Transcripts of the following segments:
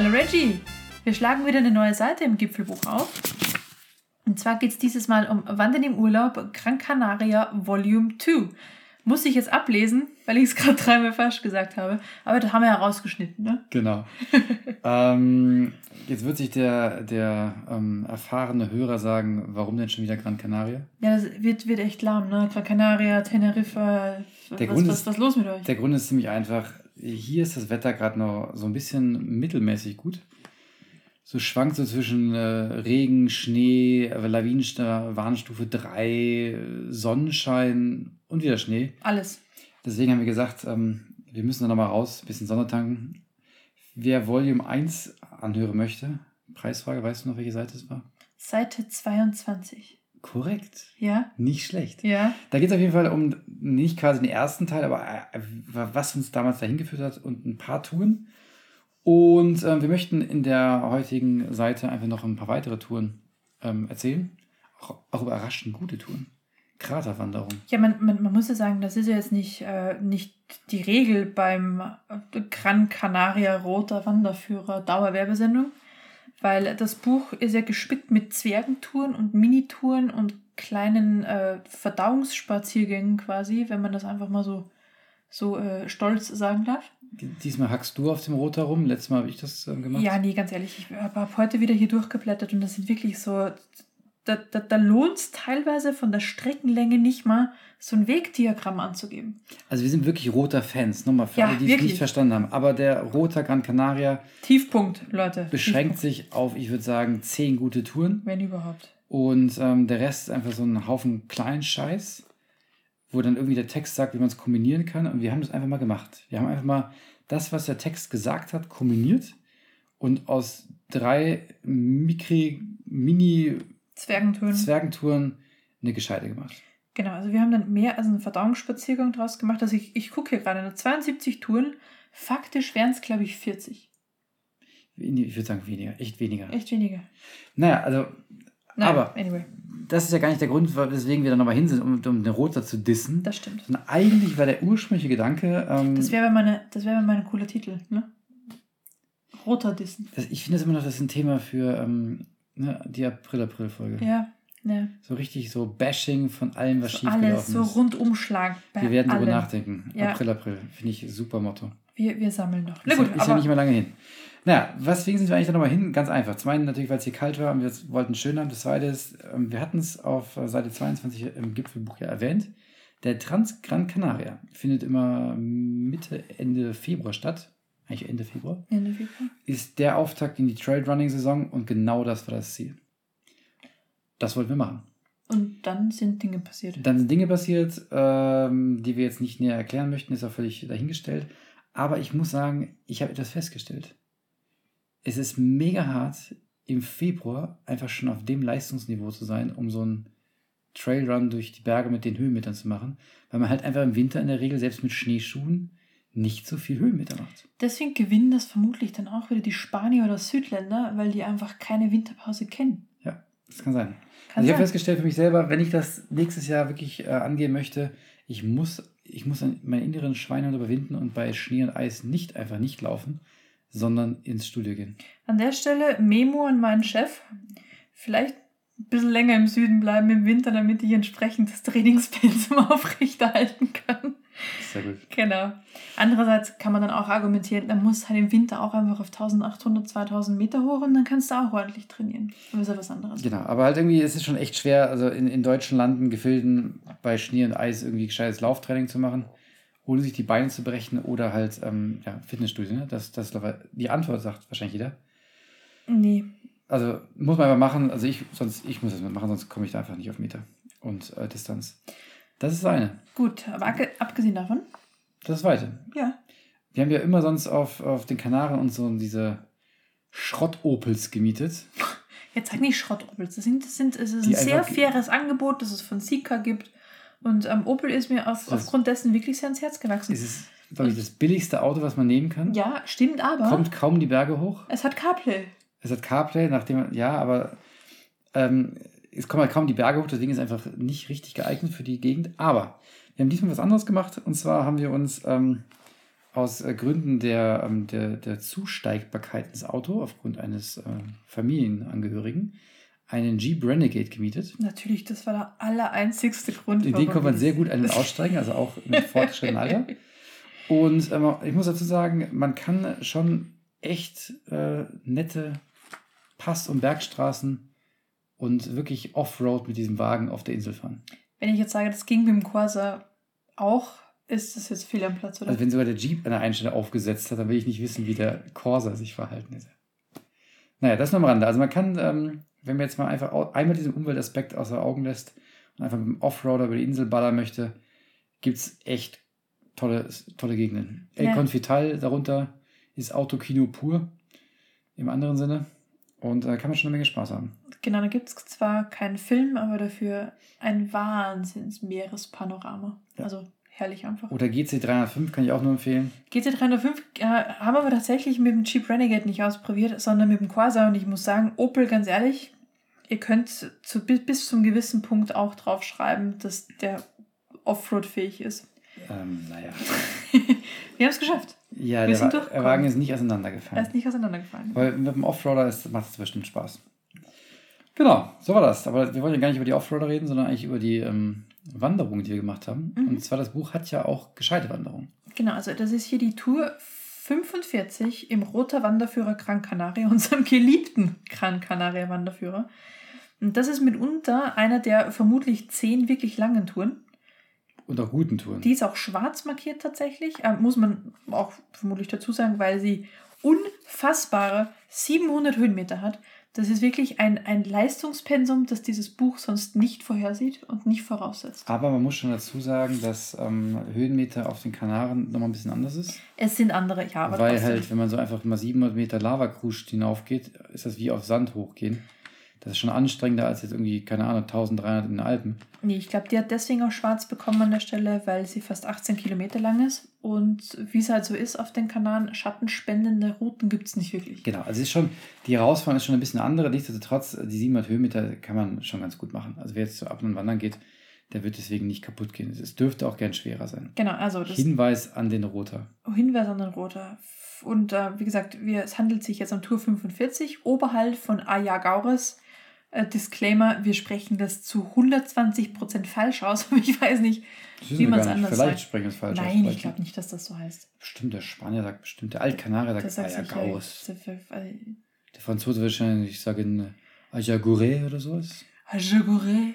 Hallo Reggie! Wir schlagen wieder eine neue Seite im Gipfelbuch auf. Und zwar geht es dieses Mal um Wandern im Urlaub, Gran Canaria Volume 2. Muss ich jetzt ablesen, weil ich es gerade dreimal falsch gesagt habe. Aber das haben wir ja rausgeschnitten, ne? Genau. ähm, jetzt wird sich der, der ähm, erfahrene Hörer sagen, warum denn schon wieder Gran Canaria? Ja, das wird, wird echt lahm, ne? Gran Canaria, Teneriffa. Der was, Grund was, ist- was ist los mit euch? Der Grund ist ziemlich einfach. Hier ist das Wetter gerade noch so ein bisschen mittelmäßig gut. So schwankt so zwischen äh, Regen, Schnee, äh, Lawinenstufe, Warnstufe 3, äh, Sonnenschein und wieder Schnee. Alles. Deswegen haben wir gesagt, ähm, wir müssen da nochmal raus, bisschen Sonne tanken. Wer Volume 1 anhören möchte, Preisfrage, weißt du noch, welche Seite es war? Seite 22. Korrekt. Ja? Nicht schlecht. Ja? Da geht es auf jeden Fall um nicht quasi den ersten Teil, aber äh, was uns damals dahin geführt hat und ein paar Touren. Und ähm, wir möchten in der heutigen Seite einfach noch ein paar weitere Touren ähm, erzählen. Auch, auch überraschend gute Touren. Kraterwanderung. Ja, man, man, man muss ja sagen, das ist ja jetzt nicht, äh, nicht die Regel beim äh, Gran Canaria Roter Wanderführer Dauerwerbesendung, weil das Buch ist ja gespickt mit Zwergentouren und Minitouren und kleinen äh, Verdauungsspaziergängen quasi, wenn man das einfach mal so, so äh, stolz sagen darf. Diesmal hackst du auf dem Roter rum. Letztes Mal habe ich das ähm, gemacht. Ja, nee, ganz ehrlich, ich habe hab heute wieder hier durchgeblättert und das sind wirklich so, da, da, da lohnt es teilweise von der Streckenlänge nicht mal, so ein Wegdiagramm anzugeben. Also wir sind wirklich roter Fans. Nochmal für Ja, alle, die es nicht verstanden haben. Aber der Roter Gran Canaria Tiefpunkt, Leute. beschränkt Tiefpunkt, sich auf, ich würde sagen, zehn gute Touren. Wenn überhaupt. Und ähm, der Rest ist einfach so ein Haufen kleinen Scheiß, wo dann irgendwie der Text sagt, wie man es kombinieren kann. Und wir haben das einfach mal gemacht. Wir haben einfach mal das, was der Text gesagt hat, kombiniert und aus drei Mikri, Zwergentouren. Mini-Zwergentouren eine gescheite gemacht. Genau, also wir haben dann mehr als einen Verdauungsspaziergang draus gemacht. Also ich, ich gucke hier gerade, nur 72 Touren. Faktisch wären es, glaube ich, 40. Wenig- Ich würde sagen weniger, echt weniger. Echt weniger. Naja, also Naja, Aber- anyway, das ist ja gar nicht der Grund, weswegen wir da nochmal hin sind, um, um den Roter zu dissen. das stimmt. Sondern eigentlich war der ursprüngliche Gedanke, ähm, Das wäre wäre mein cooler Titel, ne? Roter Dissen. das, ich finde das immer noch, das ist ein Thema für ähm, ne, die April-April-Folge. Ja, ja. So richtig so Bashing von allem, was So schiefgelaufen alles, so ist. Rundumschlag bei wir werden allem. darüber nachdenken. Ja. April, April. Finde ich super Motto. Wir, wir sammeln noch. Na Ist, gut, ja, ist ja nicht mehr lange hin. Naja, weswegen sind wir eigentlich da nochmal hin? Ganz einfach. Zum einen natürlich, weil es hier kalt war und wir wollten schön haben. Das zweite ist, ähm, wir hatten es auf Seite 22 im Gipfelbuch ja erwähnt. Der Trans Gran Canaria findet immer Mitte, Ende Februar statt. Eigentlich Ende Februar. Ende Februar. Ist der Auftakt in die Trailrunning-Saison und genau das war das Ziel. Das wollten wir machen. Und dann sind Dinge passiert. Dann sind Dinge passiert, ähm, die wir jetzt nicht näher erklären möchten, ist auch völlig dahingestellt. Aber ich muss sagen, ich habe etwas festgestellt. Es ist mega hart, im Februar einfach schon auf dem Leistungsniveau zu sein, um so einen Trailrun durch die Berge mit den Höhenmetern zu machen, weil man halt einfach im Winter in der Regel, selbst mit Schneeschuhen, nicht so viel Höhenmeter macht. Deswegen gewinnen das vermutlich dann auch wieder die Spanier oder Südländer, weil die einfach keine Winterpause kennen. Ja, das kann sein. Kann also ich habe festgestellt für mich selber, wenn ich das nächstes Jahr wirklich äh, angehen möchte, ich muss, ich muss meinen inneren Schweinehund überwinden und bei Schnee und Eis nicht einfach nicht laufen, sondern ins Studio gehen. An der Stelle Memo an meinen Chef. Vielleicht ein bisschen länger im Süden bleiben im Winter, damit ich entsprechend das Trainingspensum aufrechterhalten kann. Sehr gut. Genau. Andererseits kann man dann auch argumentieren, man muss halt im Winter auch einfach auf 1800, 2000 Meter hoch und dann kannst du auch ordentlich trainieren. Aber ist ja was anderes. Genau, aber halt irgendwie ist es schon echt schwer, also in, in deutschen Landen, Gefilden, bei Schnee und Eis irgendwie gescheites Lauftraining zu machen, ohne sich die Beine zu brechen oder halt ähm, ja, Fitnessstudio. Ne? Das, das, die Antwort sagt wahrscheinlich jeder. Nee. Also muss man aber machen, also ich, sonst, ich muss das machen, sonst komme ich da einfach nicht auf Meter und äh, Distanz. Das ist das eine. Gut, aber abge- abgesehen davon, Das zweite. ja. Wir haben ja immer sonst auf, auf den Kanaren und so diese Schrott-Opels gemietet. Jetzt sag nicht Schrottopels. Das, sind, das, sind, es ist Die ein sehr faires Angebot, das es von Sika gibt. Und ähm, Opel ist mir auf, Das- aufgrund dessen wirklich sehr ans Herz gewachsen. Es ist, glaube ich, das billigste Auto, was man nehmen kann. Ja, stimmt, aber Kommt kaum die Berge hoch. es hat CarPlay. Es hat CarPlay, nachdem, ja, aber ähm, es kommen halt kaum die Berge hoch, deswegen ist es einfach nicht richtig geeignet für die Gegend. Aber wir haben diesmal was anderes gemacht und zwar haben wir uns ähm, aus äh, Gründen der, ähm, der, der Zusteigbarkeit ins Auto, aufgrund eines äh, Familienangehörigen, einen Jeep Renegade gemietet. Natürlich, das war der allereinzigste Grund. In den konnte man sehr gut einen aussteigen, also auch im fortgeschrittenen Alter. Und ähm, ich muss dazu sagen, man kann schon echt äh, nette Pass- und Bergstraßen und wirklich Offroad mit diesem Wagen auf der Insel fahren. Wenn ich jetzt sage, das ging mit dem Corsa auch, ist das jetzt fehl am Platz, oder? Also wenn sogar der Jeep an der einen Stelle aufgesetzt hat, dann will ich nicht wissen, wie der Corsa sich verhalten hätte. Naja, das nur am Rande. Also man kann, ähm, wenn man jetzt mal einfach einmal diesen Umweltaspekt außer Augen lässt und einfach mit dem Offroader über die Insel ballern möchte, gibt es echt tolle, tolle Gegenden. El Ja. Confital darunter ist Autokino pur im anderen Sinne. Und da kann man schon eine Menge Spaß haben. Genau, da gibt es zwar keinen Film, aber dafür ein Wahnsinns-Meerespanorama. Ja. Also herrlich einfach. Oder GC305 kann ich auch nur empfehlen. GT305 äh, haben wir tatsächlich mit dem Jeep Renegade nicht ausprobiert, sondern mit dem Corsa. Und ich muss sagen, Opel, ganz ehrlich, ihr könnt zu, bis, bis zum gewissen Punkt auch drauf schreiben, dass der Offroad-fähig ist. Ähm, naja. Wir haben es geschafft. Ja, Wir der, der Wagen ist nicht Er auseinandergefallen. ist nicht auseinandergefallen. Weil mit dem Offroader ist- macht es bestimmt Spaß. Genau, so war das. Aber wir wollen ja gar nicht über die Offroader reden, sondern eigentlich über die ähm, Wanderung, die wir gemacht haben. Mhm. Und zwar das Buch hat ja auch gescheite Wanderungen. Genau, also das ist hier die Tour 45 im Roter Wanderführer Gran Canaria, unserem geliebten Gran Canaria Wanderführer. Und das ist mitunter einer der vermutlich zehn wirklich langen Touren. Und auch guten Touren. Die ist auch schwarz markiert tatsächlich, äh, muss man auch vermutlich dazu sagen, weil sie unfassbare 700 Höhenmeter hat. Das ist wirklich ein, ein Leistungspensum, das dieses Buch sonst nicht vorhersieht und nicht voraussetzt. Aber man muss schon dazu sagen, dass ähm, Höhenmeter auf den Kanaren nochmal ein bisschen anders ist. Es sind andere, ja, aber weil trotzdem. halt, wenn man so einfach mal 700 Meter Lavakrusch hinaufgeht, ist das wie auf Sand hochgehen. Das ist schon anstrengender als jetzt irgendwie, keine Ahnung, 1300 in den Alpen. Nee, ich glaube, die hat deswegen auch schwarz bekommen an der Stelle, weil sie fast 18 Kilometer lang ist. Und wie es halt so ist auf den Kanaren, schattenspendende Routen gibt es nicht wirklich. Genau, also es ist schon, die Herausforderung ist schon ein bisschen andere. Nichtsdestotrotz, die 700 Höhenmeter kann man schon ganz gut machen. Also wer jetzt so ab und wandern geht, der wird deswegen nicht kaputt gehen. Es dürfte auch gern schwerer sein. Genau, also das Hinweis an den Roter. Hinweis an den Roter. Und äh, wie gesagt, wir, es handelt sich jetzt um Tour 45, oberhalb von Ayagaures. Äh, Disclaimer, wir sprechen das zu 120% falsch aus, aber ich weiß nicht. Das Wie gar nicht. anders Vielleicht sagt. sprechen wir es falsch aus. Nein, ich Vielleicht- glaube nicht, dass das so heißt. Bestimmt der Spanier sagt bestimmt, der Altkanarier Das sagt sich Ayagaus. ja. Der Franzose wahrscheinlich sagen Ayagure oder sowas. Ayagore.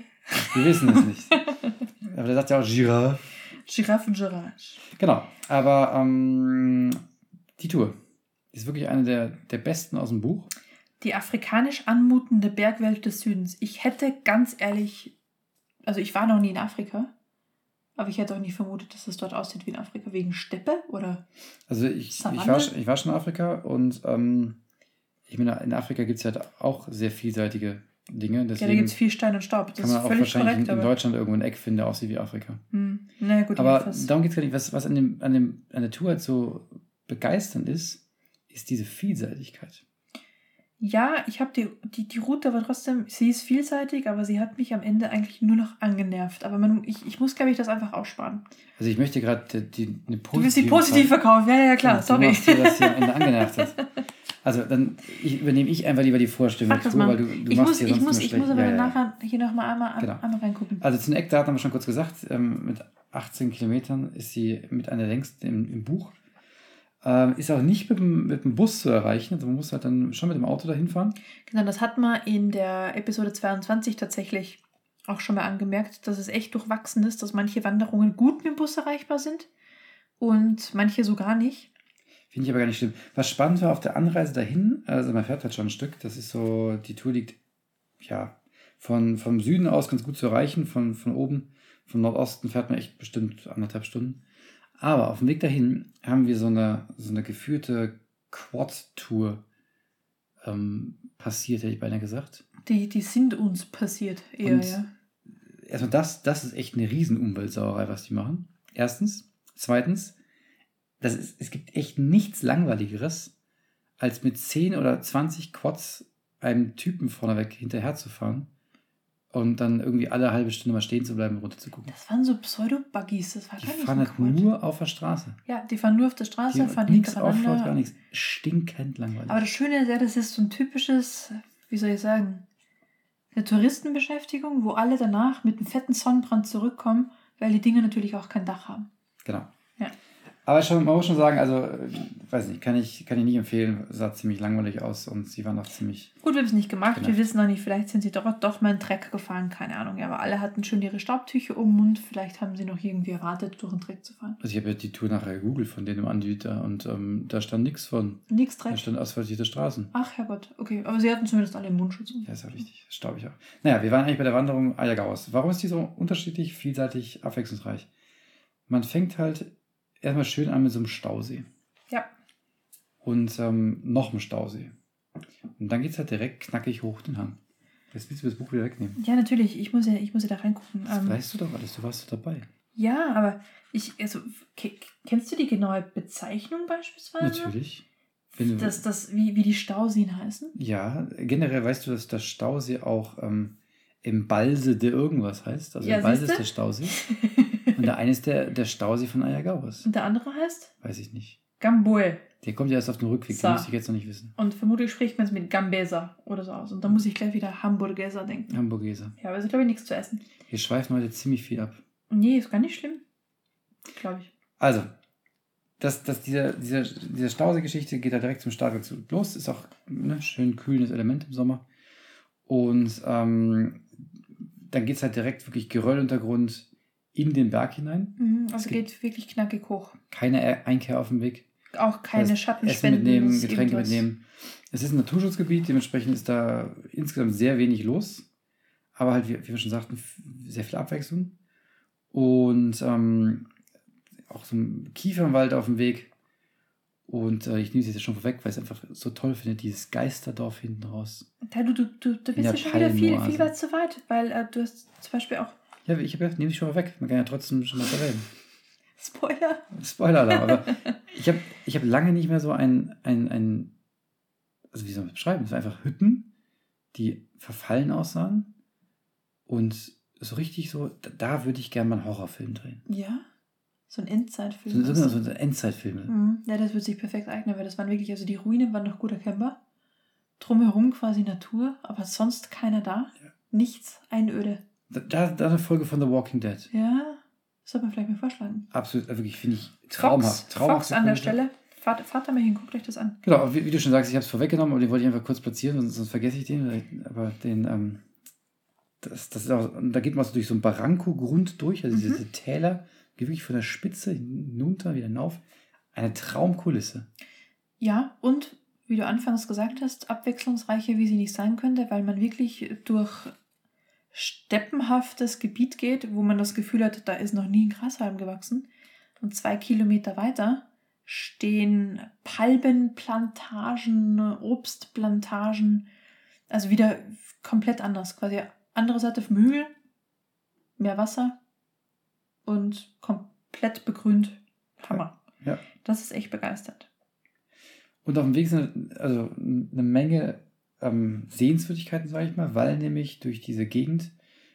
Wir wissen es nicht. Aber der sagt ja auch Giraffe. Giraffe und Girage. Genau, aber ähm, die Tour ist wirklich eine der, der besten aus dem Buch. Die afrikanisch anmutende Bergwelt des Südens. Ich hätte ganz ehrlich, also ich war noch nie in Afrika, aber ich hätte auch nicht vermutet, dass es dort aussieht wie in Afrika, wegen Steppe oder. Also ich, ich, war, schon- ich war schon in Afrika und ähm, ich meine, in Afrika gibt es halt auch sehr vielseitige Dinge. ja, da Deswegen gibt es viel Stein und Staub. Das kann man ist auch völlig wahrscheinlich korrekt, in, in. Deutschland irgendwo ein Eck finden, der aussieht wie Afrika. Hm, na gut, Aber darum geht es gar nicht. Was, was an, dem, an, dem, an der Tour halt so begeisternd ist, ist diese Vielseitigkeit. Ja, ich habe die, die, die Route, aber trotzdem, sie ist vielseitig, aber sie hat mich am Ende eigentlich nur noch angenervt. Aber man, ich, ich muss, glaube ich, das einfach aussparen. Also ich möchte gerade die, eine Du willst sie positive positiv verkaufen, ja, ja, klar, sorry. Du machst dir das hier am Ende angenervt hat. Also dann ich, übernehme ich einfach lieber die Vorstellung, Tour, mal. weil du, du ich machst muss, hier ich sonst muss, nur ich muss aber Ja, nachher hier nochmal einmal, Genau. einmal reingucken. Also zu den Eckdaten haben wir schon kurz gesagt, ähm, mit 18 Kilometern ist sie mit einer längsten im, im Buch. Ähm, ist auch nicht mit dem, mit dem Bus zu erreichen, also man muss halt dann schon mit dem Auto dahin fahren. Genau, das hat man in der Episode 22 tatsächlich auch schon mal angemerkt, dass es echt durchwachsen ist, dass manche Wanderungen gut mit dem Bus erreichbar sind und manche so gar nicht. Finde ich aber gar nicht schlimm. Was spannend war auf der Anreise dahin, also man fährt halt schon ein Stück, das ist so, die Tour liegt ja von, vom Süden aus ganz gut zu erreichen, von, von oben, vom Nordosten fährt man echt bestimmt anderthalb Stunden. Aber auf dem Weg dahin haben wir so eine, so eine geführte Quad-Tour ähm, passiert, hätte ich beinahe gesagt. Die, die sind uns passiert eher, Und- ja. Erstmal das, das ist echt eine riesen Umweltsauerei, was die machen. Erstens. Zweitens, das ist, es gibt echt nichts Langweiligeres, als mit 10 oder 20 Quads einem Typen vorneweg hinterher zu fahren und dann irgendwie alle halbe Stunde mal stehen zu bleiben und runter zu gucken. Das waren so Pseudo-Buggies, das war Die gar nicht fahren halt cool. nur auf der Straße. Ja, die fahren nur auf der Straße, Die fahren nichts Offroad, gar nichts. Stinkend langweilig. Aber das Schöne ist ja, das ist so ein typisches, wie soll ich sagen, eine Touristenbeschäftigung, wo alle danach mit einem fetten Sonnenbrand zurückkommen, weil die Dinge natürlich auch kein Dach haben. Genau. Aber schon, man muss schon sagen, also, weiß nicht, kann ich, kann ich nicht empfehlen. Sah ziemlich langweilig aus und sie waren auch ziemlich. Gut, wir haben es nicht gemacht, Genau. wir wissen noch nicht, vielleicht sind sie doch, doch mal in Dreck gefahren, keine Ahnung. Ja, aber alle hatten schon ihre Staubtücher um den Mund, vielleicht haben sie noch irgendwie erwartet, durch den Dreck zu fahren. Also, ich habe ja die Tour nachher gegoogelt von denen im Anbieter und ähm, da stand nichts von. Da Dreck. stand asphaltierte Straßen. Ach Herrgott, okay, aber sie hatten zumindest alle Mundschutz. Ja, ist ja richtig. Staubig auch. Naja, wir waren eigentlich bei der Wanderung Ayagawas. Warum ist die so unterschiedlich, vielseitig, abwechslungsreich? Man fängt halt erstmal schön an mit so einem Stausee. Ja. Und ähm, noch einem Stausee. Und dann geht es halt direkt knackig hoch den Hang. Jetzt willst du das Buch wieder wegnehmen. Ja, natürlich, ich muss ja, ich muss ja da reingucken. Das Ähm, weißt du doch alles, du warst doch dabei. ja, aber ich, also, ke- kennst du die genaue Bezeichnung beispielsweise? Natürlich. Wenn Das, das, wie, wie die Stauseen heißen? ja, generell weißt du, dass der Stausee auch ähm, im Balse de irgendwas heißt. Also Ja, im Balse ist der Stausee. Und der eine ist der, der Stausee von Ayagawas. Und der andere heißt Weiß ich nicht. Gamboe. Der kommt ja erst auf den Rückweg, So. den müsste ich jetzt noch nicht wissen. Und vermutlich spricht man es mit Gambesa oder so aus. Und da muss ich gleich wieder Hamburgeser denken. Hamburgeser. Ja, aber es ist, glaube ich, nichts zu essen. Wir schweifen heute ziemlich viel ab. Nee, ist gar nicht schlimm. Glaube ich. Also, das, das, dieser, dieser, diese Stausee-Geschichte geht da direkt zum Start zu los. Ist auch ne, schön kühlendes Element im Sommer. Und ähm, dann geht es halt direkt wirklich Gerölluntergrund in den Berg hinein. Mhm, also Es geht wirklich knackig hoch. Keine Einkehr auf dem Weg. Auch keine Das heißt, Schatten Essen mitnehmen, Getränke mitnehmen. Es ist ein Naturschutzgebiet, dementsprechend ist da insgesamt sehr wenig los. Aber halt, wie, wie wir schon sagten, sehr viel Abwechslung. Und ähm, auch so ein Kiefernwald auf dem Weg. Und äh, ich nehme es jetzt schon vorweg, weil ich es einfach so toll finde, dieses Geisterdorf hinten raus. Ja, du, du, du, du bist ja schon wieder viel, viel weit zu weit, weil äh, du hast zum Beispiel auch Ja, ich habe ja, nehme ich schon vorweg. Man kann ja trotzdem schon mal erwähnen. Spoiler. Spoiler-Alarm. Aber ich habe ich hab lange nicht mehr so ein, ein, ein, also wie soll man das beschreiben? Es waren einfach Hütten, die verfallen aussahen. Und so richtig so, da, da würde ich gerne mal einen Horrorfilm drehen. Ja. So ein Endzeitfilm. So, so, so, so Endzeitfilme. Mhm. Ja, das wird sich perfekt eignen, weil das waren wirklich, also die Ruinen waren noch gut erkennbar. Drumherum quasi Natur, aber sonst keiner da. Ja. Nichts, Einöde. Da, da, eine Folge von The Walking Dead. Ja, sollte man vielleicht mal vorschlagen. Absolut, äh, wirklich, finde ich traumhaft. Fox, traumhaft Fox an der. Stelle. Fahrt, fahrt da mal hin, guckt euch das an. Genau, wie, wie du schon sagst, ich habe es vorweggenommen, aber den wollte ich einfach kurz platzieren, sonst, sonst vergesse ich den. Aber den, ähm, das, das ist auch, da geht man so durch so einen Barranco-Grund durch, also Mhm. diese Täler, geht wirklich von der Spitze hinunter, wieder hinauf. Eine Traumkulisse. Ja, und wie du anfangs gesagt hast, abwechslungsreicher, wie sie nicht sein könnte, weil man wirklich durch steppenhaftes Gebiet geht, wo man das Gefühl hat, da ist noch nie ein Grashalm gewachsen. Und zwei Kilometer weiter stehen Palmenplantagen, Obstplantagen, also wieder komplett anders. Quasi andere Seite vom Hügel, mehr Wasser und komplett begrünt. Hammer. Ja. Das ist echt begeistert. Und auf dem Weg sind also eine Menge ähm, Sehenswürdigkeiten, sage ich mal, weil nämlich durch diese Gegend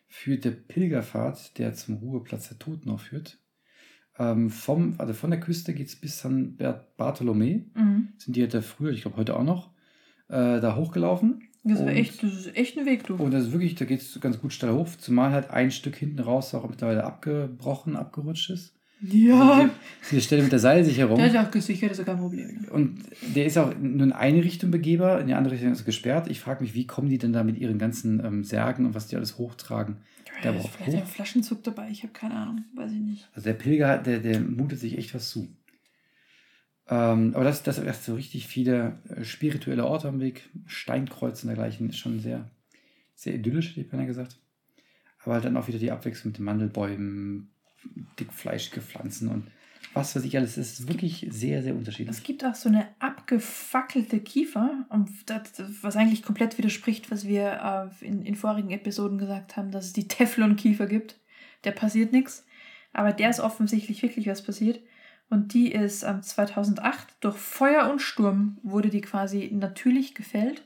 führt der Pilgerpfad, der zum Ruheplatz der Toten auch führt. Ähm, vom, also von der Küste geht es bis San Bartolomé. Mhm. Sind die halt da früher, ich glaube heute auch noch, äh, da hochgelaufen. Das, Und- echt, das ist echt ein Weg, du. Und das ist wirklich, da geht es ganz gut steil hoch, zumal halt ein Stück hinten raus auch mittlerweile abgebrochen, abgerutscht ist. Ja. Diese Stelle mit der Seilsicherung. Der ist auch gesichert, ist ja kein Problem. Und der ist auch nur in eine Richtung begehbar, in die andere Richtung ist er gesperrt. Ich frage mich, wie kommen die denn da mit ihren ganzen ähm, Särgen und was die alles hochtragen? Der Da auch vielleicht hoch. ein Flaschenzug dabei, ich habe keine Ahnung, weiß ich nicht. Also der Pilger, der, der mutet sich echt was zu. Ähm, aber das, das erst so richtig viele äh, spirituelle Orte am Weg, Steinkreuze und dergleichen, ist schon sehr, sehr idyllisch, hätte ich beinahe gesagt. Aber halt dann auch wieder die Abwechslung mit den Mandelbäumen, dickfleischige Pflanzen und was weiß ich alles. Es ist wirklich sehr, sehr unterschiedlich. Es gibt auch so eine abgefackelte Kiefer, das, was eigentlich komplett widerspricht, was wir äh, in, in vorigen Episoden gesagt haben, dass es die Teflon-Kiefer gibt. Der passiert nichts, aber der ist offensichtlich wirklich was passiert. Und die ist ähm, 2008 durch Feuer und Sturm wurde die quasi natürlich gefällt.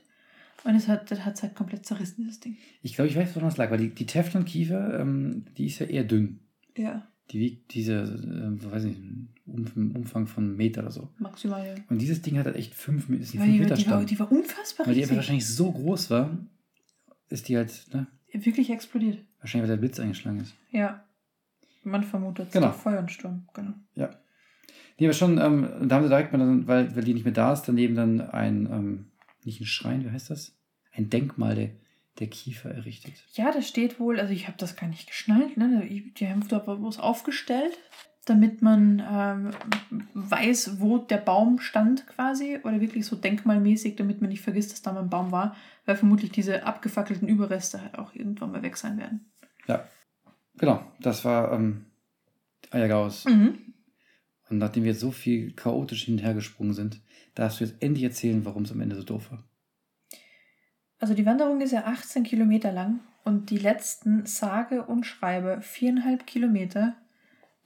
Und es hat es halt komplett zerrissen, dieses Ding. Ich glaube, ich weiß, woran das lag, weil die, die Teflon-Kiefer, ähm, die ist ja eher dünn. Ja, Die wiegt diese, äh, weiß nicht, um, Umfang von einem Meter oder so. maximal. Ja. Und dieses Ding hat halt echt 5 ist ein Ja, 5 die, Meter die, war, die war unfassbar Weil die einfach wahrscheinlich so groß war, ist die halt, ne, Wirklich explodiert. wahrscheinlich, weil der Blitz eingeschlagen ist. Ja. Man vermutet Genau. Feuer und Sturm. Genau. Nee, aber schon, ähm, da haben sie direkt mal, dann, weil, weil die nicht mehr da ist, daneben dann ein, ähm, nicht ein Schrein, wie heißt das? Ein Denkmal der, der Kiefer errichtet. Ja, da steht wohl, also ich habe das gar nicht geschnallt, ne? Die haben da was aufgestellt, damit man ähm, weiß, wo der Baum stand quasi. Oder wirklich so denkmalmäßig, damit man nicht vergisst, dass da mal ein Baum war, weil vermutlich diese abgefackelten Überreste halt auch irgendwann mal weg sein werden. Ja, genau, das war ähm, Eiergaus. Mhm. Und nachdem wir jetzt so viel chaotisch hin und her gesprungen sind, darfst du jetzt endlich erzählen, warum es am Ende so doof war. Also die Wanderung ist ja 18 Kilometer lang und die letzten sage und schreibe viereinhalb Kilometer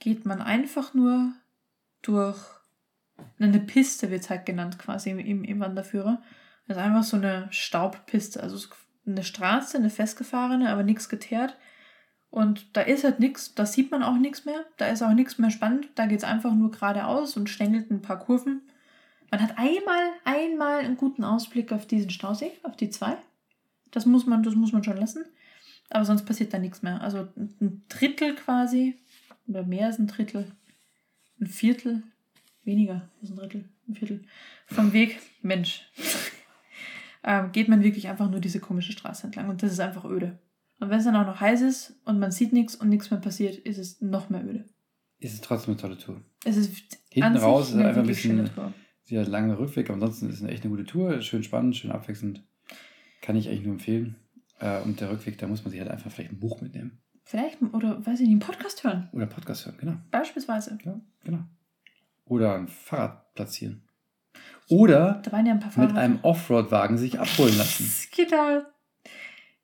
geht man einfach nur durch eine Piste, wird halt genannt quasi im, im, Wanderführer. Das ist einfach so eine Staubpiste, also eine Straße, eine festgefahrene, aber nichts geteert. Und da ist halt nichts, da sieht man auch nichts mehr, da ist auch nichts mehr spannend, da geht es einfach nur geradeaus und stängelt ein paar Kurven. Man hat einmal, einmal einen guten Ausblick auf diesen Stausee, auf die zwei. Das muss man, das muss man schon lassen. Aber sonst passiert da nichts mehr. Also ein Drittel quasi, oder mehr als ein Drittel, ein Viertel, weniger als ein Drittel, ein Viertel vom Weg, Mensch, ähm, geht man wirklich einfach nur diese komische Straße entlang. Und das ist einfach öde. Und wenn es dann auch noch heiß ist und man sieht nichts und nichts mehr passiert, ist es noch mehr öde. Ist es trotzdem eine tolle Tour. Es ist Hinten raus ist eine einfach ein bisschen- einen langen Rückweg, aber ansonsten ist es eine echt eine gute Tour. Schön spannend, schön abwechselnd. Kann ich eigentlich nur empfehlen. Äh, und der Rückweg, da muss man sich halt einfach vielleicht ein Buch mitnehmen. Vielleicht, oder weiß ich nicht, einen Podcast hören. Oder Podcast hören, genau. Beispielsweise. Ja, genau. Oder ein Fahrrad platzieren. Oder Da waren ja ein paar mit einem Offroad-Wagen sich abholen lassen. Genau.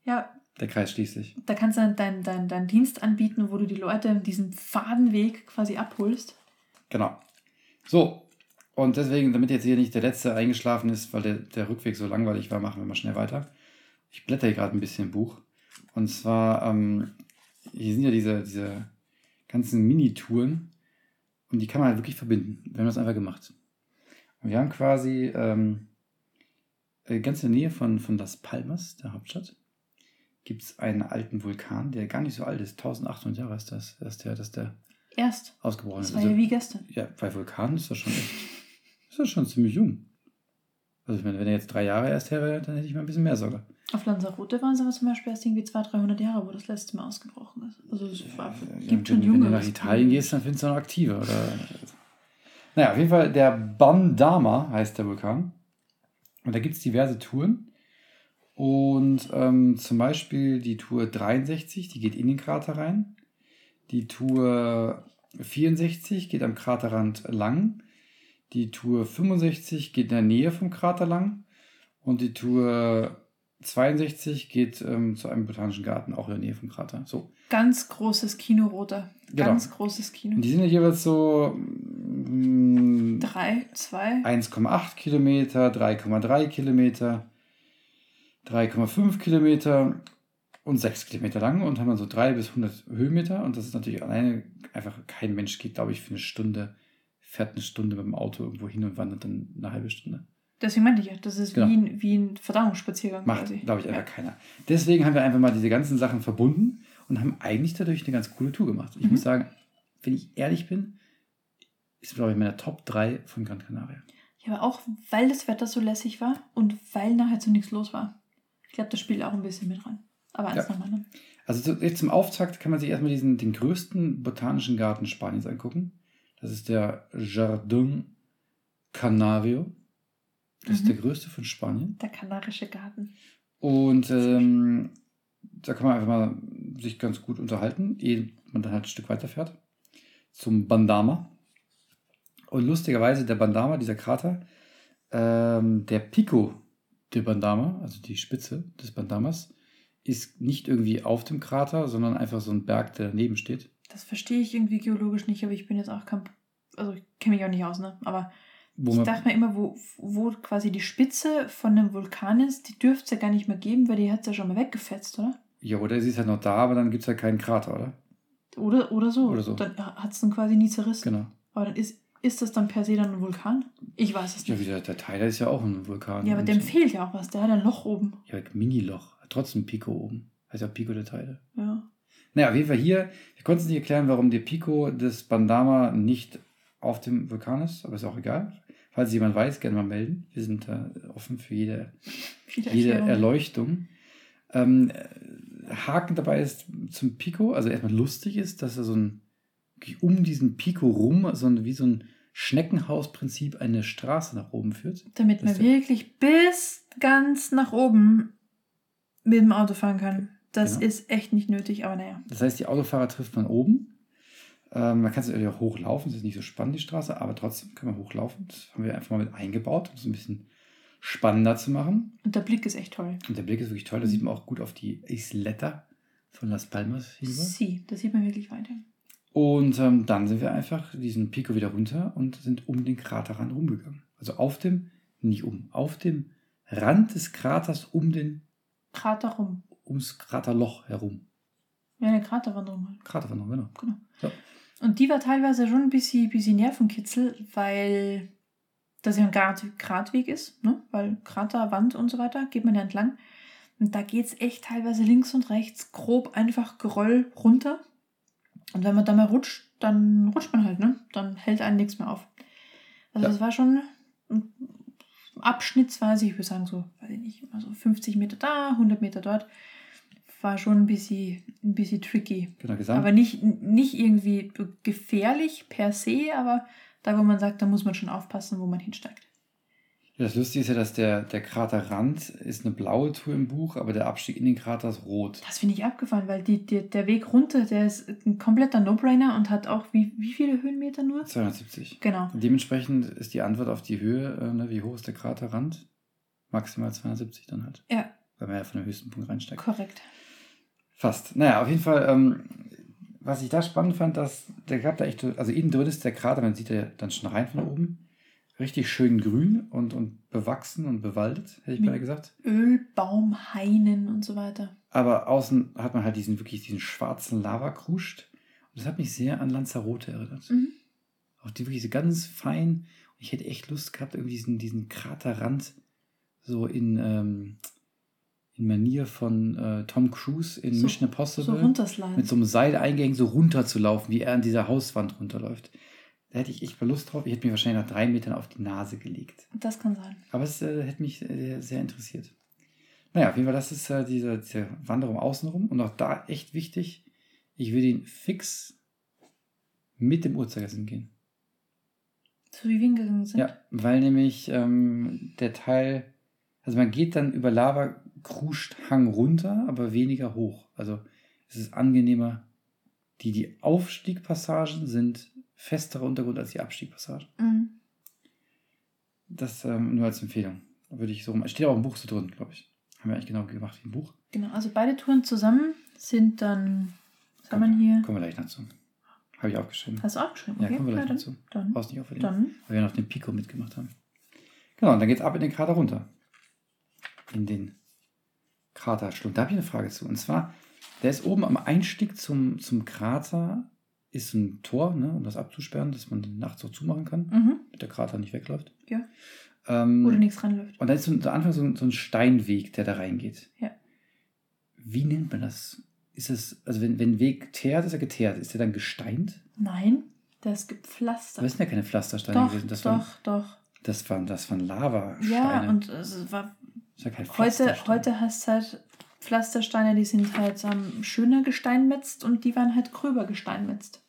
Ja, Der Kreis schließt sich. da kannst du dann deinen dein, dein Dienst anbieten, wo du die Leute diesen Fadenweg quasi abholst. Genau. So. Und deswegen, damit jetzt hier nicht der Letzte eingeschlafen ist, weil der, der Rückweg so langweilig war, machen wir mal schnell weiter. Ich blätter hier gerade ein bisschen im Buch. Und zwar, ähm, hier sind ja diese, diese ganzen Mini-Touren. Und die kann man halt wirklich verbinden. Wir haben das einfach gemacht. Und wir haben quasi ähm, äh, ganz in der Nähe von, von Las Palmas, der Hauptstadt, gibt es einen alten Vulkan, der gar nicht so alt ist. 1800 Jahre ist das, dass der, dass der Erst. ausgebrochen Das ist. war Also- ja wie gestern. ja, bei Vulkan ist das schon echt. Ist das schon ziemlich jung. Also, ich meine, wenn er jetzt drei Jahre erst wäre, dann hätte ich mal ein bisschen mehr Sorge. Auf Lanzarote waren es aber zum Beispiel erst irgendwie 200, 300 Jahre, wo das letzte Mal ausgebrochen ist. Also es war, Ja, gibt wenn, schon junge. wenn du nach Italien gehst, dann findest du noch aktiver. Oder? Naja, auf jeden Fall, der Bandama heißt der Vulkan. Und da gibt es diverse Touren. Und ähm, zum Beispiel die Tour 63, die geht in den Krater rein. Die Tour 64 geht am Kraterrand lang. Die Tour 65 geht in der Nähe vom Krater lang. Und die Tour 62 geht ähm, zu einem botanischen Garten, auch in der Nähe vom Krater. So. Ganz großes Kino, Roter. Genau. Ganz großes Kino. Und die sind ja jeweils so mm, Drei, zwei. 1,8 Kilometer, 3,3 Kilometer, 3,5 Kilometer und 6 Kilometer lang und haben dann so 3 bis 100 Höhenmeter. Und das ist natürlich alleine einfach kein Mensch geht, glaube ich, für eine Stunde, fährt eine Stunde mit dem Auto irgendwo hin und wandert dann eine halbe Stunde. Deswegen meinte ich ja, das ist Genau. wie, ein, wie ein Verdauungsspaziergang Macht, glaube ich, einfach ja. keiner. Deswegen haben wir einfach mal diese ganzen Sachen verbunden und haben eigentlich dadurch eine ganz coole Tour gemacht. Ich Mhm. muss sagen, wenn ich ehrlich bin, ist, glaube ich, meine Top 3 von Gran Canaria. Ja, aber auch weil das Wetter so lässig war und weil nachher so nichts los war. Ich glaube, das spielt auch ein bisschen mit rein. Aber eins Ja. dem anderen. Also zu- zum Auftakt kann man sich erstmal diesen, den größten botanischen Garten Spaniens angucken. Das ist der Jardin Canario. Das ist Mhm. der größte von Spanien. Der kanarische Garten. Und ähm, da kann man einfach mal sich ganz gut unterhalten, ehe man dann halt ein Stück weiterfährt. Zum Bandama. Und lustigerweise, der Bandama, dieser Krater, ähm, der Pico de Bandama, also die Spitze des Bandamas, ist nicht irgendwie auf dem Krater, sondern einfach so ein Berg, der daneben steht. Das verstehe ich irgendwie geologisch nicht, aber ich bin jetzt auch kein. Also, ich kenne mich auch nicht aus, ne? Aber ich dachte mir immer, wo, wo quasi die Spitze von dem Vulkan ist, die dürfte es ja gar nicht mehr geben, weil die hat es ja schon mal weggefetzt, oder? ja, oder sie ist halt noch da, aber dann gibt es halt keinen Krater, oder? Oder, oder so. Oder so. Dann hat es dann quasi nie zerrissen. Genau. Aber dann ist, ist das dann per se dann ein Vulkan? Ich weiß es Ja, nicht. wie der, der Tyler ist ja auch ein Vulkan. Ja, aber dem fehlt ja auch was. Der hat ein Loch oben. Ja, Mini-Loch. Hat Trotzdem Pico oben. Heißt ja Pico der Tyler. Ja. Naja, auf jeden Fall hier, wir konnten es nicht erklären, warum der Pico des Bandama nicht auf dem Vulkan ist, aber ist auch egal. Falls jemand weiß, gerne mal melden. Wir sind da offen für jede, jede. Erleuchtung. Ähm, äh, Haken dabei ist zum Pico, also erstmal lustig ist, dass er so ein um diesen Pico rum, so ein, wie so ein Schneckenhausprinzip eine Straße nach oben führt. Damit man wirklich bis ganz nach oben mit dem Auto fahren kann. Das Genau. ist echt nicht nötig, aber naja. Das heißt, die Autofahrer trifft man oben. Ähm, man kann es natürlich auch hochlaufen, das ist nicht so spannend, die Straße, aber trotzdem kann man hochlaufen. Das haben wir einfach mal mit eingebaut, um es ein bisschen spannender zu machen. Und der Blick ist echt toll. Und der Blick ist wirklich toll, da sieht man auch gut auf die Isleta von Las Palmas hinüber. Sie, da sieht man wirklich weiter. Und ähm, dann sind wir einfach diesen Pico wieder runter und sind um den Kraterrand rumgegangen. Also auf dem, nicht um, auf dem Rand des Kraters um den, Krater rum. Ums Kraterloch herum. Ja, eine Kraterwanderung halt. Kraterwanderung, genau. Genau. So. Und die war teilweise schon ein bisschen, bisschen Nervenkitzel, weil das ja ein Grat, Gratweg ist, ne? weil Kraterwand und so weiter geht man ja entlang. Und da geht es echt teilweise links und rechts grob einfach Geröll runter. Und wenn man da mal rutscht, dann rutscht man halt, ne? Dann hält einen nichts mehr auf. Also Ja. das war schon ein- abschnittsweise, ich würde sagen so, weiß ich nicht, also 50 Meter da, 100 Meter dort. War schon ein bisschen, ein bisschen tricky. Genau, gesamt. Aber nicht, nicht irgendwie gefährlich per se, aber da, wo man sagt, da muss man schon aufpassen, wo man hinsteigt. Ja, Das Lustige ist ja, dass der, der Kraterrand ist eine blaue Tour im Buch, aber der Abstieg in den Krater ist rot. Das finde ich abgefahren, weil die, die, der Weg runter, der ist ein kompletter No-Brainer und hat auch wie, wie viele Höhenmeter nur? 270. Genau. Dementsprechend ist die Antwort auf die Höhe, äh, ne, wie hoch ist der Kraterrand? Maximal 270 dann halt. Ja, Weil man ja von dem höchsten Punkt reinsteigt. korrekt. Fast. Naja, auf jeden Fall, ähm, was ich da spannend fand, dass der gab da echt, so- also innen drin ist der Krater, man sieht ja dann schon rein von oben. Richtig schön grün und, und bewachsen und bewaldet, hätte ich Mit- beinahe gesagt. Ölbaum, Hainen und so weiter. Aber außen hat man halt diesen wirklich diesen schwarzen Lavakruscht. Und das hat mich sehr an Lanzarote erinnert. Mhm. Auch die wirklich so ganz fein. Und ich hätte echt Lust gehabt, irgendwie diesen, diesen Kraterrand so in, ähm, in Manier von äh, Tom Cruise in So- Mission Impossible So mit so einem Seil eingehängt so runterzulaufen, wie er an dieser Hauswand runterläuft. Da hätte ich echt mal Lust drauf. Ich hätte mir wahrscheinlich nach drei Metern auf die Nase gelegt. das kann sein. Aber es äh, hätte mich äh, sehr interessiert. Naja, auf jeden Fall, das ist äh, diese, diese Wanderung außenrum. Und auch da echt wichtig, ich will den fix mit dem Uhrzeigersinn gehen. So wie wir hingegangen sind. Ja, weil nämlich ähm, der Teil, also man geht dann über Lava kruscht Hang runter, aber weniger hoch. Also es ist angenehmer. Die, die Aufstiegpassagen sind festerer Untergrund als die Abstiegpassagen. Mhm. Das ähm, nur als Empfehlung. Würde ich so rum. Steht auch im Buch so drin, glaube ich. Haben wir eigentlich genau gemacht wie im Buch. Genau, also beide Touren zusammen sind dann, was haben wir hier? Kommen wir gleich dazu. Habe ich aufgeschrieben. Hast du auch geschrieben? Ja, Okay, kommen wir gleich dann, dazu. dann, Brauchst nicht dann. Weil wir noch den Pico mitgemacht haben. Genau, und dann geht es ab in den Krater runter. In den Kraterschlund. Da habe ich eine Frage zu. Und zwar, der ist oben am Einstieg zum, zum Krater, ist ein Tor, ne, um das abzusperren, dass man den nachts so zumachen kann, Mhm. damit der Krater nicht wegläuft. Ja. Ähm, Oder nichts ranläuft. und da ist so, am Anfang so, ein- so ein Steinweg, der da reingeht. Ja. Wie nennt man das? Ist es, also wenn, wenn ein Weg teert, ist er geteert. Ist er dann gesteint? Nein, das ist gepflastert. Das sind ja keine Pflastersteine Doch, gewesen. Das doch, waren, doch. das waren, das waren Lavasteine. Ja, und es war ist ja kein heute, heute hast du halt Pflastersteine, die sind halt ähm, schöner gesteinmetzt und die waren halt gröber gesteinmetzt.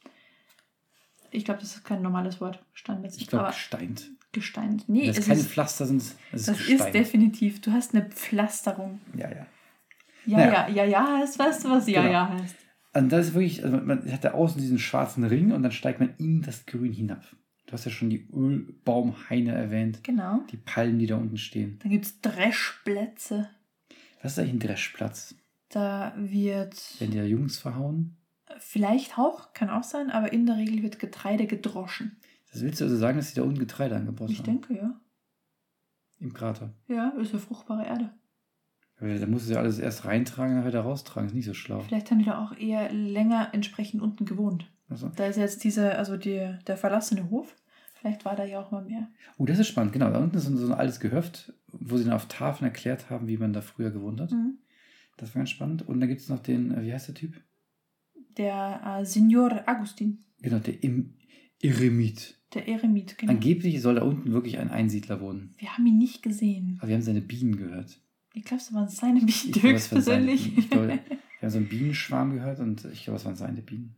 Ich glaube, das ist kein normales Wort, steinmetzt. Ich glaube, gesteint. gesteint. Nee, das es keine ist, Pflaster sind, es ist das ist definitiv. Du hast eine Pflasterung. ja, ja. Ja, Naja. ja, ja, ja heißt, weißt du, was ja, Genau. ja heißt? Und das ist wirklich, also man hat da außen diesen schwarzen Ring und dann steigt man in das Grün hinab. Du hast ja schon die Ölbaumhaine erwähnt, Genau. die Palmen, die da unten stehen. Dann gibt es Dreschplätze. Was ist eigentlich ein Dreschplatz? Da wird Werden die da Jungs verhauen? vielleicht auch, kann auch sein, aber in der Regel wird Getreide gedroschen. Das willst du also sagen, dass sie da unten Getreide angebaut Ich haben? denke, ja. Im Krater. Ja, ist ja fruchtbare Erde. Da musst du ja alles erst reintragen, dann wieder raustragen. Ist nicht so schlau. Vielleicht haben die da auch eher länger entsprechend unten gewohnt. Also. Da ist jetzt dieser, also die, der verlassene Hof. Vielleicht war da ja auch mal mehr. Oh, das ist spannend. Genau, da unten ist so ein altes Gehöft, wo sie dann auf Tafeln erklärt haben, wie man da früher gewohnt hat. Mhm. Das war ganz spannend. Und dann gibt es noch den, äh, wie heißt der Typ? Der äh, Signor Agustin, Genau, der Im Eremit. der Eremit, genau. Angeblich soll da unten wirklich ein Einsiedler wohnen. Wir haben ihn nicht gesehen. Aber wir haben seine Bienen gehört. Ich glaube, es waren seine Bienen höchstpersönlich. Bienen. Ich glaube, wir haben so einen Bienenschwarm gehört und ich glaube, es waren seine Bienen.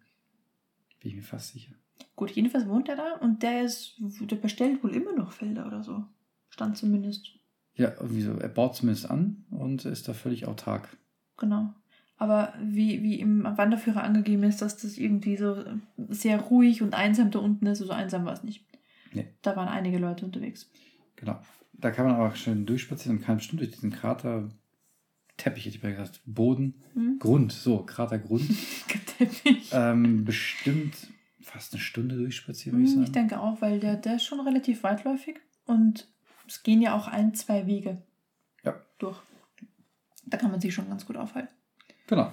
Bin ich mir fast sicher. Gut, jedenfalls wohnt er da und der ist, der bestellt wohl immer noch Felder oder so. Stand zumindest. Ja, irgendwie so. Er baut zumindest an und ist da völlig autark. Genau. Aber wie, wie im Wanderführer angegeben ist, dass das irgendwie so sehr ruhig und einsam da unten ist, so einsam war es nicht. Nee. Da waren einige Leute unterwegs. Genau. Da kann man aber auch schön durchspazieren und kann bestimmt durch diesen Krater, Teppich hätte ich mal gesagt, Boden, Hm? Grund, so, Kratergrund, Teppich. ähm, bestimmt fast eine Stunde durchspazieren, würde ich Hm, sagen. Ich denke auch, weil der, der ist schon relativ weitläufig und es gehen ja auch ein, zwei Wege Ja. durch. Da kann man sich schon ganz gut aufhalten. Genau.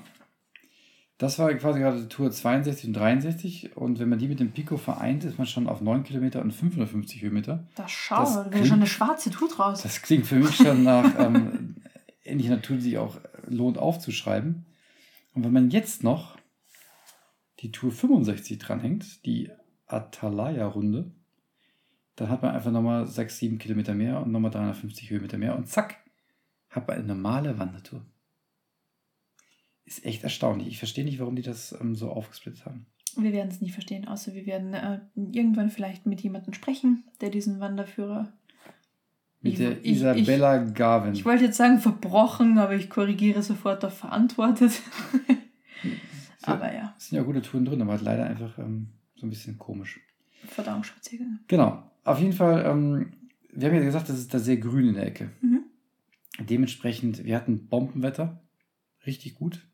Das war quasi gerade die Tour 62 und 63 und wenn man die mit dem Pico vereint, ist man schon auf 9 Kilometer und 550 Höhenmeter. Da schau, Das da wäre schon eine schwarze Tut raus. Das klingt für mich schon nach ähm, ähnlicher Natur, sich auch lohnt aufzuschreiben. Und wenn man jetzt noch die Tour 65 dranhängt, die Atalaya-Runde, dann hat man einfach nochmal 6, 7 Kilometer mehr und nochmal 350 Höhenmeter mehr und zack, hat man eine normale Wandertour. Ist echt erstaunlich. Ich verstehe nicht, warum die das ähm, so aufgesplittet haben. Wir werden es nicht verstehen, außer wir werden äh, irgendwann vielleicht mit jemandem sprechen, der diesen Wanderführer. Mit Ich- der ich- Isabella Garvin. Ich wollte jetzt sagen verbrochen, aber ich korrigiere sofort auf verantwortet. aber ja, Es sind ja gute Touren drin, aber halt leider einfach ähm, so ein bisschen komisch. Verdauungsspaziergänge. Genau. Auf jeden Fall, ähm, wir haben ja gesagt, das ist da sehr grün in der Ecke. Mhm. Dementsprechend, wir hatten Bombenwetter. Richtig gut.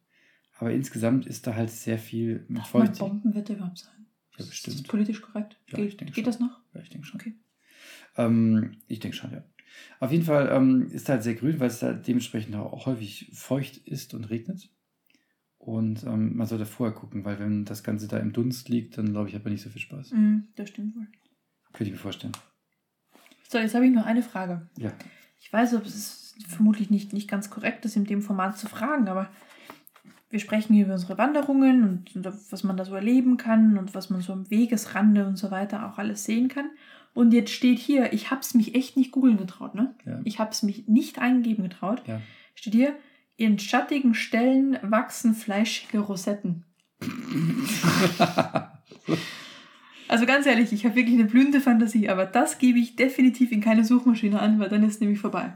Aber insgesamt ist da halt sehr viel mit Darf Feuchtigkeit. Bombenwetter überhaupt sein? Ja, Ist bestimmt. das politisch korrekt? Ja, ich geht geht das noch? Ja, ich denke schon. Okay. Ähm, ich denke schon, ja. Auf jeden Fall ähm, ist halt sehr grün, weil es da dementsprechend auch häufig feucht ist und regnet. Und ähm, man sollte vorher gucken, weil wenn das Ganze da im Dunst liegt, dann glaube ich, hat man nicht so viel Spaß. Mhm, das stimmt wohl. Könnte ich mir vorstellen. So, jetzt habe ich noch eine Frage. Ja. Ich weiß, ob es vermutlich nicht, nicht ganz korrekt ist, in dem Format zu fragen, aber wir sprechen hier über unsere Wanderungen und, und was man da so erleben kann und was man so am Wegesrande und so weiter auch alles sehen kann. Und jetzt steht hier, ich habe es mich echt nicht googeln getraut, ne? Ja. Ich habe es mich nicht eingeben getraut. Ja. Steht hier, in schattigen Stellen wachsen fleischige Rosetten. Also ganz ehrlich, ich habe wirklich eine blühende Fantasie, aber das gebe ich definitiv in keine Suchmaschine an, weil dann ist es nämlich vorbei.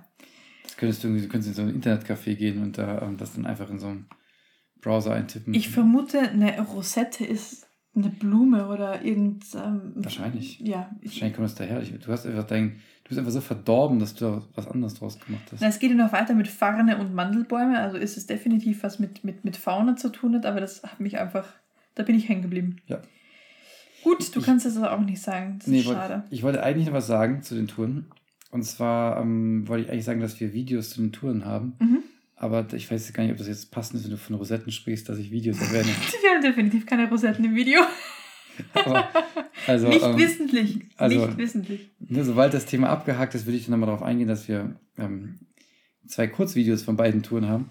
Das könntest du du könntest in so ein Internetcafé gehen und da ähm, das dann einfach in so einem Browser eintippen. Ich vermute, eine Rosette ist eine Blume oder irgend. Ähm, Wahrscheinlich. Ja. Ich, Wahrscheinlich kommt das daher. Ich, du hast einfach dein, du bist einfach so verdorben, dass du da was anderes draus gemacht hast. Na, es geht ja noch weiter mit Farne und Mandelbäume, also ist es definitiv was mit, mit, mit Fauna zu tun hat, aber das hat mich einfach. Da bin ich hängen geblieben. Ja. Gut, du Ich- kannst es aber auch nicht sagen. Das Nee, ist schade. ich wollte eigentlich noch was sagen zu den Touren. Und zwar ähm, wollte ich eigentlich sagen, dass wir Videos zu den Touren haben. Mhm. Aber ich weiß jetzt gar nicht, ob das jetzt passend ist, wenn du von Rosetten sprichst, dass ich Videos erwähne. Wir haben definitiv keine Rosetten im Video. Aber, also, nicht ähm, wissentlich. also- nicht wissentlich. ne, sobald das Thema abgehakt ist, würde ich dann nochmal darauf eingehen, dass wir ähm, zwei Kurzvideos von beiden Touren haben.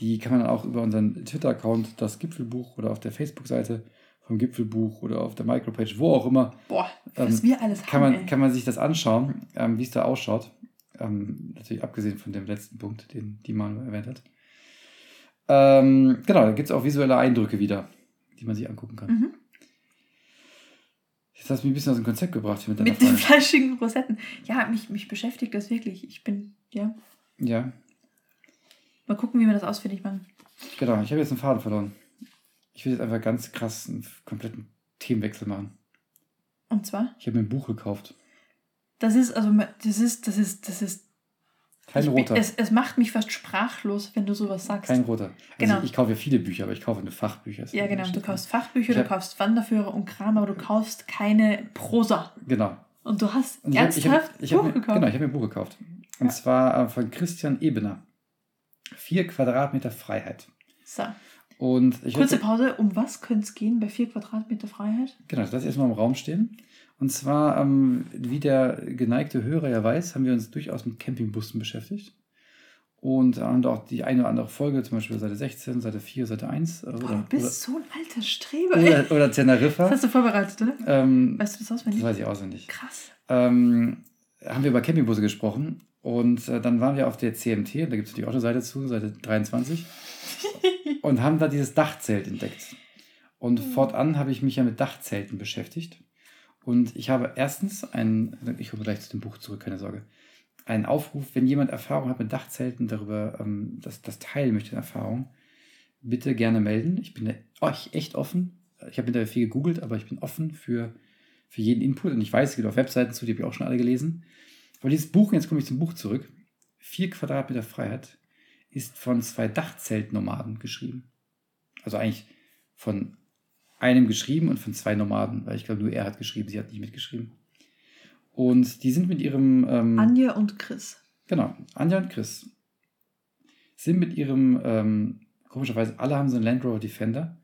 Die kann man dann auch über unseren Twitter-Account, das Gipfelbuch, oder auf der Facebook-Seite vom Gipfelbuch oder auf der Micropage, wo auch immer, Boah, Ähm, was wir alles kann haben. man, ey. kann man sich das anschauen, ähm, wie es da ausschaut. Ähm, natürlich abgesehen von dem letzten Punkt, den die Manu erwähnt hat. Ähm, genau, da gibt es auch visuelle Eindrücke wieder, die man sich angucken kann. Mhm. Jetzt hast du mich ein bisschen aus dem Konzept gebracht mit deiner Mit den fleischigen Rosetten. Ja, mich, mich beschäftigt das wirklich. Ich bin, ja. Ja, Mal gucken, wie wir das ausfindig machen. genau. Ich habe jetzt einen Faden verloren. Ich will jetzt einfach ganz krass einen kompletten Themenwechsel machen. Und zwar, Ich habe mir ein Buch gekauft. Das ist, also, das ist, das ist, das ist Kein ich, roter. Es, es macht mich fast sprachlos, wenn du sowas sagst. Kein roter. Also Genau. ich, ich kaufe ja viele Bücher, aber ich kaufe nur Fachbücher. ja, genau. Du kaufst Fachbücher, Ich du hab- kaufst Wanderführer und Kram, aber du kaufst keine Prosa. Genau. Und du hast Und ich hab- ich hab- ernsthaft ich hab Buch mir, gekauft. Genau, ich habe mir ein Buch gekauft. Und Ja. zwar äh, von Christian Ebener. Vier Quadratmeter Freiheit. So, kurze würd- Pause. Um was könnte es gehen bei 4 Quadratmeter Freiheit? Genau, das erstmal im Raum stehen. Und zwar, ähm, wie der geneigte Hörer ja weiß, haben wir uns durchaus mit Campingbussen beschäftigt. Und haben da auch die eine oder andere Folge, zum Beispiel Seite 16, Seite 4, Seite 1 äh, Boah, oder, du bist so ein alter Streber. oder, oder Das Teneriffa. hast du vorbereitet, oder? Ähm, Weißt du das das auswendig? weiß ich auswendig. Krass. ähm, haben wir über Campingbusse gesprochen. Und äh, dann waren wir auf der CMT, da gibt es die Autoseite zu, Seite 23, und haben da dieses Dachzelt entdeckt. Und Mhm. fortan habe ich mich ja mit Dachzelten beschäftigt. Und ich habe erstens einen, ich komme gleich zu dem Buch zurück, keine Sorge, einen Aufruf, wenn jemand Erfahrung hat mit Dachzelten, darüber ähm, das, das teilen möchte, Erfahrung, bitte gerne melden. Ich bin euch echt offen. Ich habe hinterher viel gegoogelt, aber ich bin offen für, für jeden Input. Und ich weiß, es gibt auch Webseiten zu, die habe ich auch schon alle gelesen. Aber dieses Buch, jetzt komme ich zum Buch zurück, Vier Quadratmeter Freiheit, ist von zwei Dachzeltnomaden geschrieben. Also eigentlich von einem geschrieben und von zwei Nomaden, weil ich glaube, nur er hat geschrieben, sie hat nicht mitgeschrieben. Und die sind mit ihrem. Ähm, Anja und Chris. Genau, Anja und Chris sind mit ihrem, ähm, komischerweise, alle haben so einen Land Rover Defender,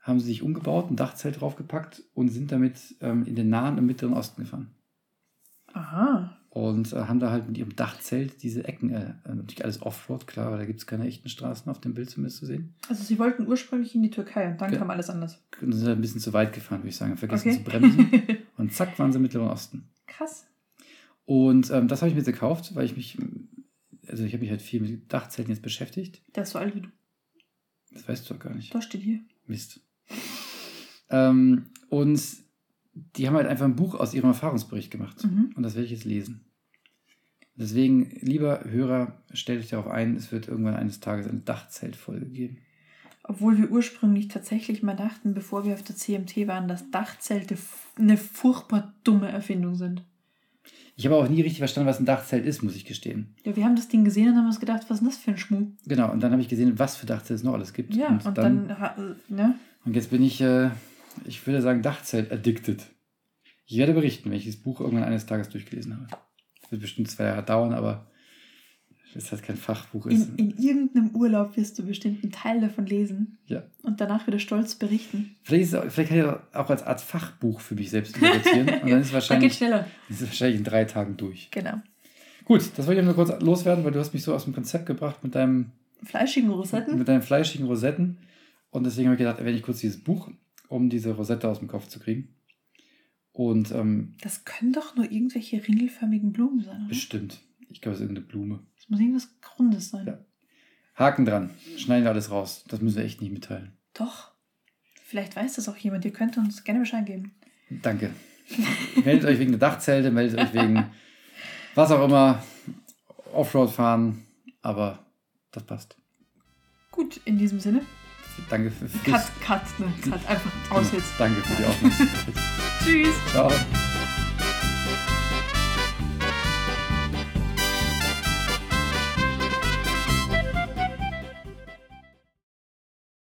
haben sie sich umgebaut, ein Dachzelt draufgepackt und sind damit ähm, in den Nahen und Mittleren Osten gefahren. Aha. Und äh, haben da halt mit ihrem Dachzelt diese Ecken, äh, äh, natürlich alles Offroad, klar, weil da gibt es keine echten Straßen auf dem Bild zumindest zu sehen. Also sie wollten ursprünglich in die Türkei und dann Ja. kam alles anders. Und sind halt ein bisschen zu weit gefahren, würde ich sagen, vergessen Okay. zu bremsen. Und zack, waren sie im Mittleren Osten. Krass. Und ähm, das habe ich mir jetzt gekauft, weil ich mich, also ich habe mich halt viel mit Dachzelten jetzt beschäftigt. Der ist so alt wie du. Das weißt du doch gar nicht. Da steht hier. Mist. Ähm, und die haben halt einfach ein Buch aus ihrem Erfahrungsbericht gemacht. Mhm. Und das werde ich jetzt lesen. Deswegen, lieber Hörer, stellt euch darauf ein, es wird irgendwann eines Tages eine Dachzeltfolge geben. Obwohl wir ursprünglich tatsächlich mal dachten, bevor wir auf der CMT waren, dass Dachzelte eine furchtbar dumme Erfindung sind. Ich habe auch nie richtig verstanden, was ein Dachzelt ist, muss ich gestehen. Ja, wir haben das Ding gesehen und haben uns gedacht, was ist denn das für ein Schmuck? Genau, und dann habe ich gesehen, was für Dachzelte es noch alles gibt. Ja, und, dann, ha- äh, ne? Und jetzt bin ich, äh, ich würde sagen, Dachzelt addicted. Ich werde berichten, wenn ich dieses Buch irgendwann eines Tages durchgelesen habe. Das wird bestimmt zwei Jahre dauern, aber es halt kein Fachbuch ist. In, in irgendeinem Urlaub wirst du bestimmt einen Teil davon lesen Ja. und danach wieder stolz berichten. Vielleicht, ist auch, vielleicht kann ich das auch als Art Fachbuch für mich selbst interpretieren. Und dann ist es Dann geht wahrscheinlich, schneller. ist es wahrscheinlich in drei Tagen durch. Genau. Gut, das wollte ich nur kurz loswerden, weil du hast mich so aus dem Konzept gebracht mit deinem, Fleischigen Rosetten. mit deinen fleischigen Rosetten. Und deswegen habe ich gedacht, erwähne ich kurz dieses Buch, um diese Rosette aus dem Kopf zu kriegen. Und ähm, Das können doch nur irgendwelche ringelförmigen Blumen sein, oder? bestimmt. Ich glaube, es ist irgendeine Blume. Das muss irgendwas Grundes sein. Ja. Haken dran. Schneiden wir alles raus. Das müssen wir echt nicht mitteilen. Doch. Vielleicht weiß das auch jemand. Ihr könnt uns gerne Bescheid geben. Danke. meldet euch wegen der Dachzelte, meldet euch wegen was auch immer. Offroad fahren. Aber das passt. Gut, in diesem Sinne. Danke für, fürs- Cut, cut, ne? Cut. Einfach aus jetzt. Danke für die Aufmerksamkeit. Tschüss. Ciao.